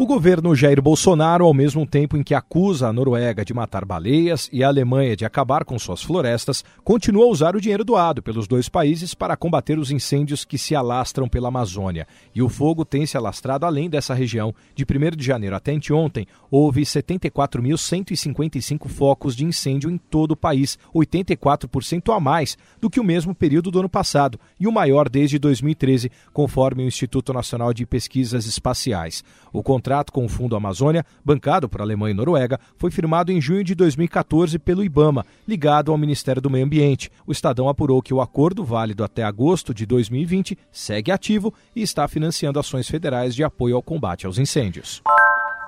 O governo Jair Bolsonaro, ao mesmo tempo em que acusa a Noruega de matar baleias e a Alemanha de acabar com suas florestas, continua a usar o dinheiro doado pelos dois países para combater os incêndios que se alastram pela Amazônia. E o fogo tem se alastrado além dessa região. De 1 de janeiro até anteontem, houve 74.155 focos de incêndio em todo o país, 84% a mais do que o mesmo período do ano passado e o maior desde 2013, conforme o Instituto Nacional de Pesquisas Espaciais. O contrato com o Fundo Amazônia, bancado por Alemanha e Noruega, foi firmado em junho de 2014 pelo IBAMA, ligado ao Ministério do Meio Ambiente. O Estadão apurou que o acordo, válido até agosto de 2020, segue ativo e está financiando ações federais de apoio ao combate aos incêndios.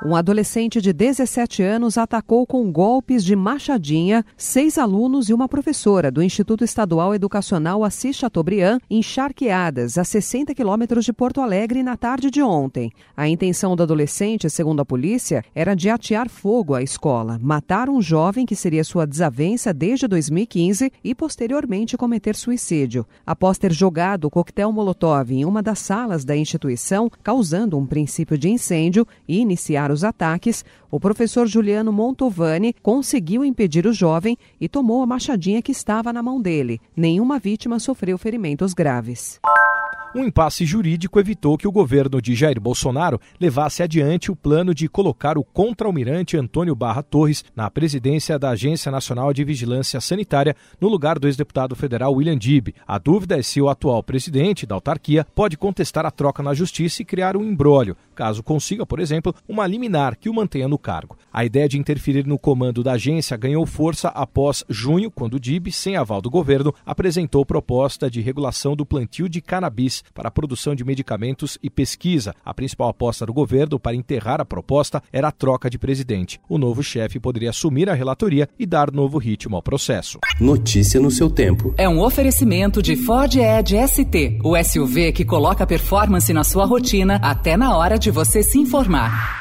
Um adolescente de 17 anos atacou com golpes de machadinha seis alunos e uma professora do Instituto Estadual Educacional Assis Chateaubriand em Charqueadas, a 60 quilômetros de Porto Alegre, na tarde de ontem. A intenção do adolescente, segundo a polícia, era de atear fogo à escola, matar um jovem que seria sua desavença desde 2015 e posteriormente cometer suicídio. Após ter jogado o coquetel Molotov em uma das salas da instituição, causando um princípio de incêndio e iniciar os ataques, o professor Juliano Montovani conseguiu impedir o jovem e tomou a machadinha que estava na mão dele. Nenhuma vítima sofreu ferimentos graves. Um impasse jurídico evitou que o governo de Jair Bolsonaro levasse adiante o plano de colocar o contra-almirante Antônio Barra Torres na presidência da Agência Nacional de Vigilância Sanitária, no lugar do ex-deputado federal William Dib. A dúvida é se o atual presidente da autarquia pode contestar a troca na justiça e criar um embrólio, caso consiga, por exemplo, uma liminar que o mantenha no cargo. A ideia de interferir no comando da agência ganhou força após junho, quando Dib, sem aval do governo, apresentou proposta de regulação do plantio de cannabis para a produção de medicamentos e pesquisa. A principal aposta do governo para enterrar a proposta era a troca de presidente. O novo chefe poderia assumir a relatoria e dar novo ritmo ao processo. Notícia no seu tempo. É um oferecimento de Ford Edge ST, o SUV que coloca performance na sua rotina até na hora de você se informar.